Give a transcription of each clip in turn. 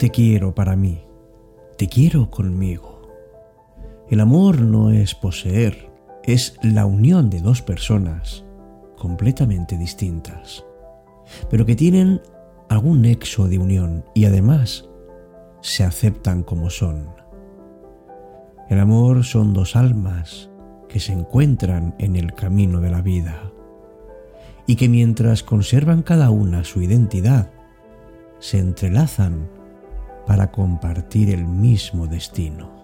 Te quiero para mí, te quiero conmigo. El amor no es poseer, es la unión de dos personas completamente distintas, pero que tienen algún nexo de unión y además se aceptan como son. El amor son dos almas que se encuentran en el camino de la vida y que mientras conservan cada una su identidad, se entrelazan para compartir el mismo destino.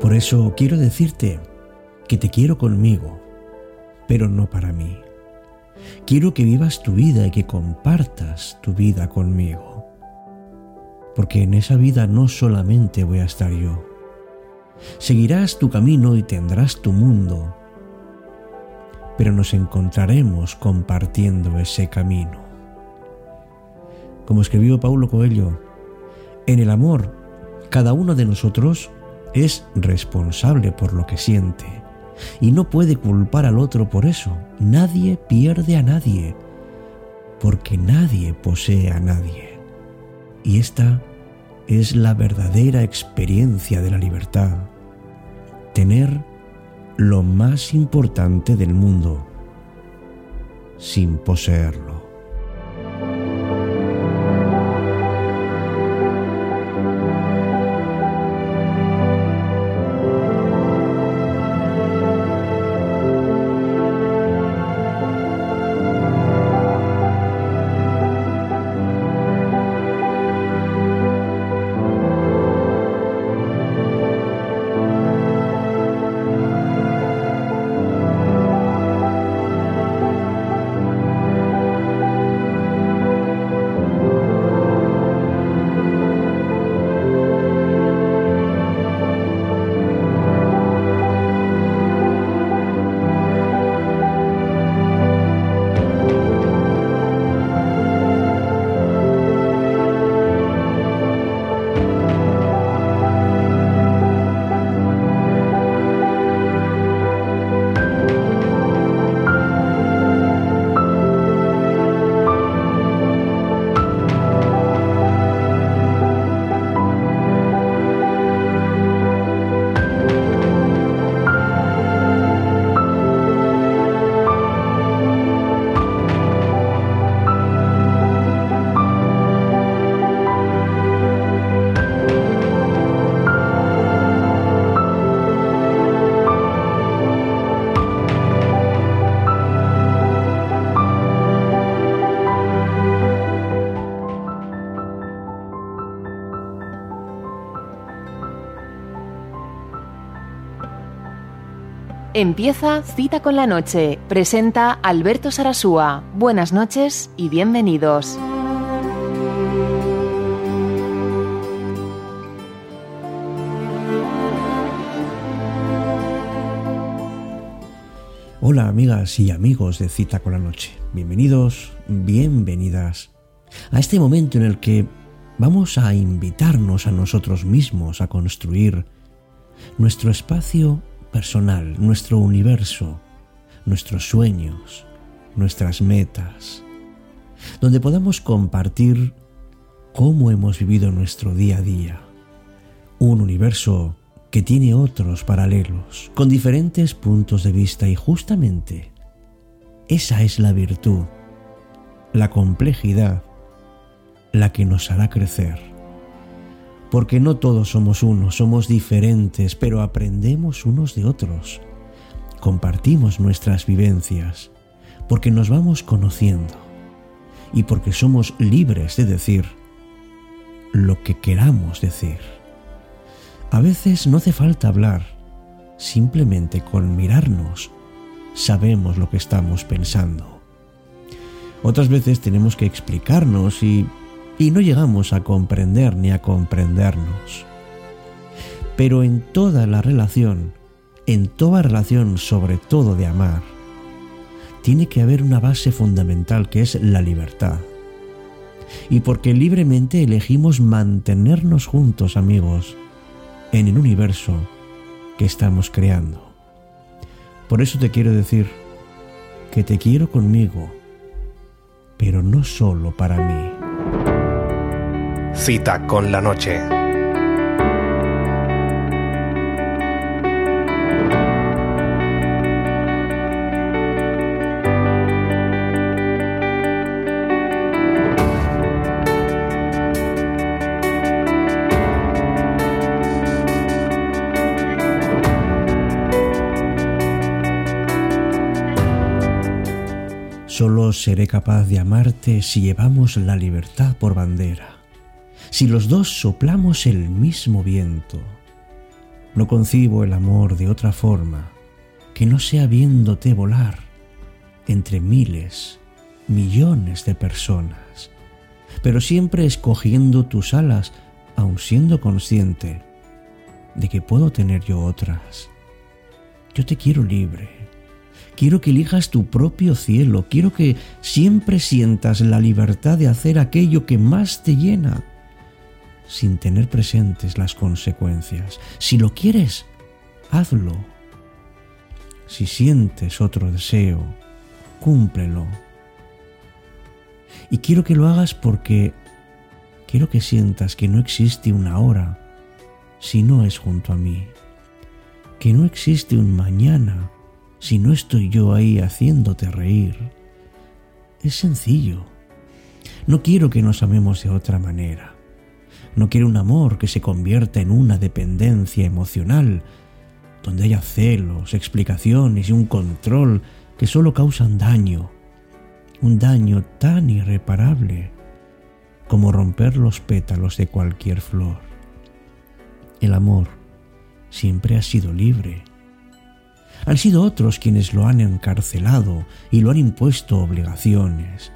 Por eso quiero decirte que te quiero conmigo, pero no para mí. Quiero que vivas tu vida y que compartas tu vida conmigo. Porque en esa vida no solamente voy a estar yo. Seguirás tu camino y tendrás tu mundo, pero nos encontraremos compartiendo ese camino. Como escribió Paulo Coelho, en el amor, cada uno de nosotros es responsable por lo que siente y no puede culpar al otro por eso. Nadie pierde a nadie, porque nadie posee a nadie. Y esta es la verdadera experiencia de la libertad. Tener lo más importante del mundo sin poseerlo. Empieza Cita con la Noche. Presenta Alberto Sarasúa. Buenas noches y bienvenidos. Hola amigas y amigos de Cita con la Noche. Bienvenidos, bienvenidas a este momento en el que vamos a invitarnos a nosotros mismos a construir nuestro espacio personal, nuestro universo, nuestros sueños, nuestras metas, donde podamos compartir cómo hemos vivido nuestro día a día. Un universo que tiene otros paralelos, con diferentes puntos de vista y justamente esa es la virtud, la complejidad, la que nos hará crecer porque no todos somos uno, somos diferentes, pero aprendemos unos de otros. Compartimos nuestras vivencias, porque nos vamos conociendo y porque somos libres de decir lo que queramos decir. A veces no hace falta hablar, simplemente con mirarnos sabemos lo que estamos pensando. Otras veces tenemos que explicarnos y y no llegamos a comprender ni a comprendernos. Pero en toda la relación, en toda relación sobre todo de amar, tiene que haber una base fundamental que es la libertad. y porque libremente elegimos mantenernos juntos, amigos, en el universo que estamos creando. Por eso te quiero decir que te quiero conmigo, pero no solo para mí. Cita con la noche. Solo seré capaz de amarte si llevamos la libertad por bandera, si los dos soplamos el mismo viento. No concibo el amor de otra forma que no sea viéndote volar entre miles, millones de personas, pero siempre escogiendo tus alas, aun siendo consciente de que puedo tener yo otras. Yo te quiero libre Quiero que elijas tu propio cielo. Quiero que siempre sientas la libertad de hacer aquello que más te llena, sin tener presentes las consecuencias. Si lo quieres, hazlo. Si sientes otro deseo, cúmplelo. Y quiero que lo hagas porque quiero que sientas que no existe una hora si no es junto a mí, que no existe un mañana si no estoy yo ahí haciéndote reír? Es sencillo. No quiero que nos amemos de otra manera. No quiero un amor que se convierta en una dependencia emocional, donde haya celos, explicaciones y un control que solo causan daño, un daño tan irreparable como romper los pétalos de cualquier flor. El amor siempre ha sido libre han sido otros quienes lo han encarcelado y lo han impuesto obligaciones,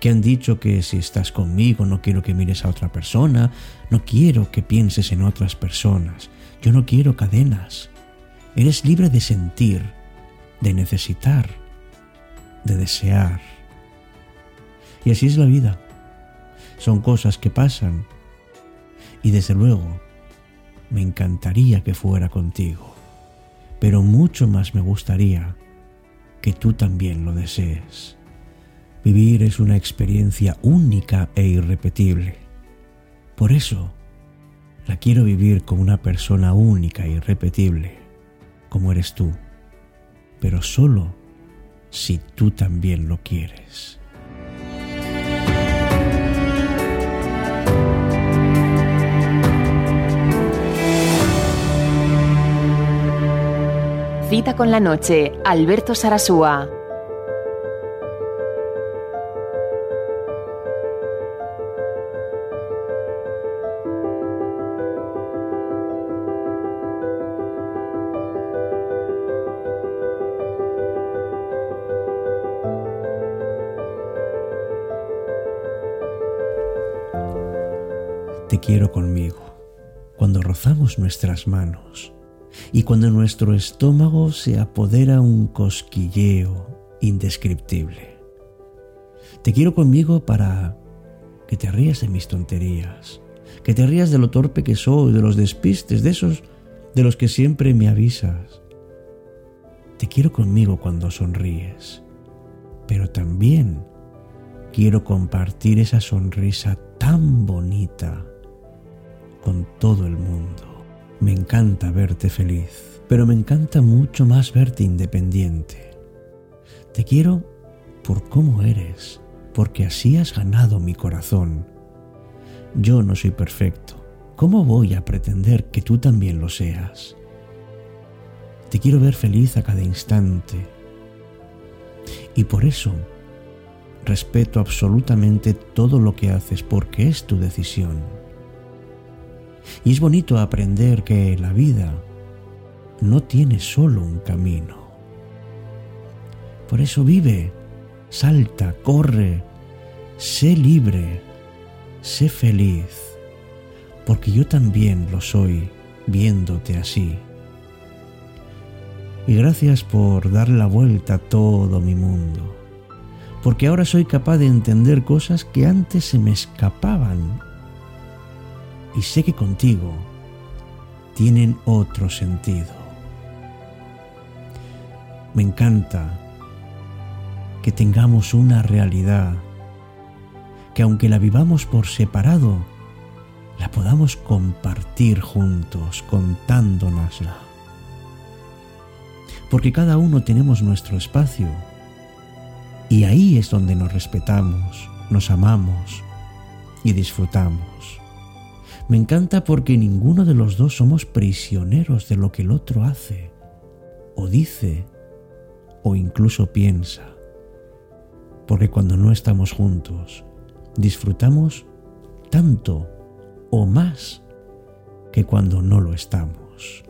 que han dicho que si estás conmigo no quiero que mires a otra persona, no quiero que pienses en otras personas, yo no quiero cadenas. Eres libre de sentir, de necesitar, de desear. Y así es la vida. Son cosas que pasan. Y desde luego, me encantaría que fuera contigo pero mucho más me gustaría que tú también lo desees. Vivir es una experiencia única e irrepetible. Por eso, la quiero vivir como una persona única e irrepetible, como eres tú, pero solo si tú también lo quieres. Cita con la noche, Alberto Sarasúa. Te quiero conmigo, cuando rozamos nuestras manos y cuando nuestro estómago se apodera un cosquilleo indescriptible. Te quiero conmigo para que te rías de mis tonterías, que te rías de lo torpe que soy, de los despistes, de esos de los que siempre me avisas. Te quiero conmigo cuando sonríes, pero también quiero compartir esa sonrisa tan bonita con todo el mundo. Me encanta verte feliz, pero me encanta mucho más verte independiente. Te quiero por cómo eres, porque así has ganado mi corazón. Yo no soy perfecto. ¿Cómo voy a pretender que tú también lo seas? Te quiero ver feliz a cada instante. Y por eso respeto absolutamente todo lo que haces porque es tu decisión. Y es bonito aprender que la vida no tiene solo un camino. Por eso vive, salta, corre, sé libre, sé feliz, porque yo también lo soy viéndote así. Y gracias por dar la vuelta a todo mi mundo, porque ahora soy capaz de entender cosas que antes se me escapaban. Y sé que contigo tienen otro sentido. Me encanta que tengamos una realidad, que aunque la vivamos por separado, la podamos compartir juntos, contándonosla. Porque cada uno tenemos nuestro espacio y ahí es donde nos respetamos, nos amamos y disfrutamos. Me encanta porque ninguno de los dos somos prisioneros de lo que el otro hace, o dice, o incluso piensa. Porque cuando no estamos juntos, disfrutamos tanto o más que cuando no lo estamos.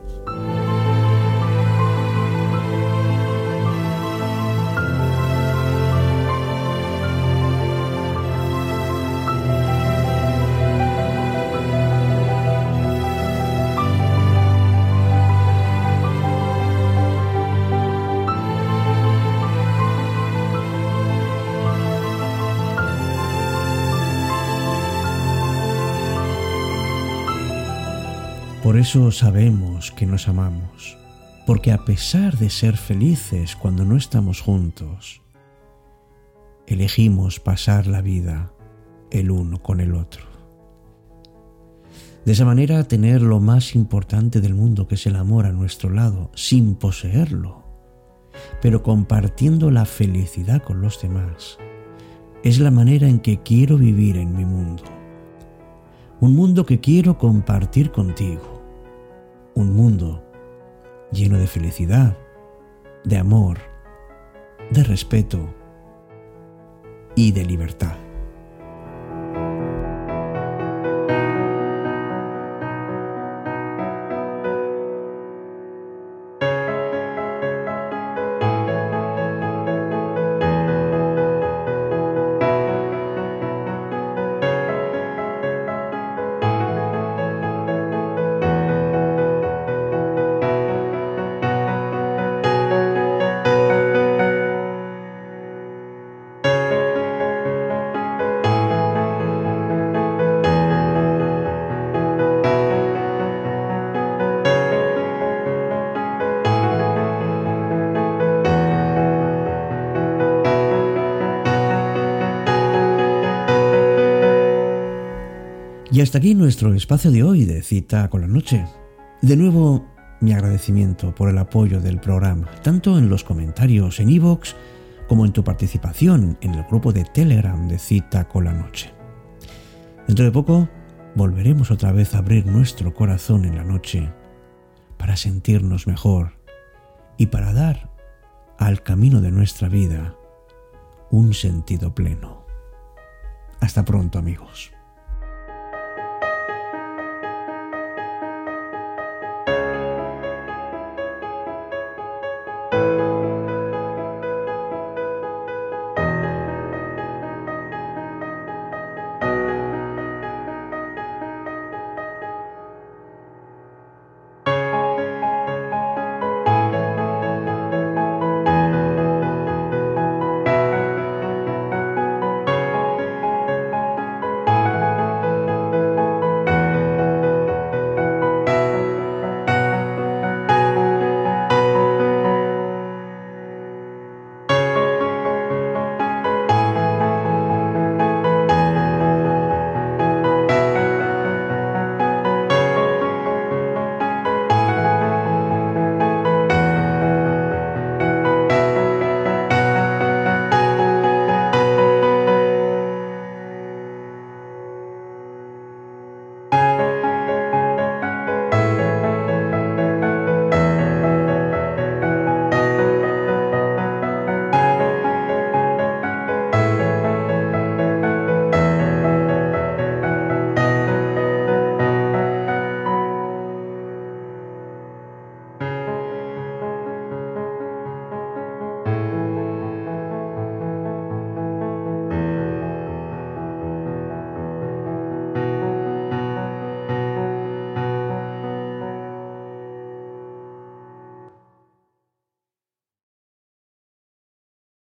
Por eso sabemos que nos amamos, porque a pesar de ser felices cuando no estamos juntos, elegimos pasar la vida el uno con el otro. De esa manera tener lo más importante del mundo, que es el amor a nuestro lado, sin poseerlo, pero compartiendo la felicidad con los demás, es la manera en que quiero vivir en mi mundo. Un mundo que quiero compartir contigo un mundo lleno de felicidad, de amor, de respeto y de libertad. Y hasta aquí nuestro espacio de hoy de cita con la noche. De nuevo, mi agradecimiento por el apoyo del programa, tanto en los comentarios en iVoox como en tu participación en el grupo de Telegram de cita con la noche. Dentro de poco volveremos otra vez a abrir nuestro corazón en la noche para sentirnos mejor y para dar al camino de nuestra vida un sentido pleno. Hasta pronto amigos.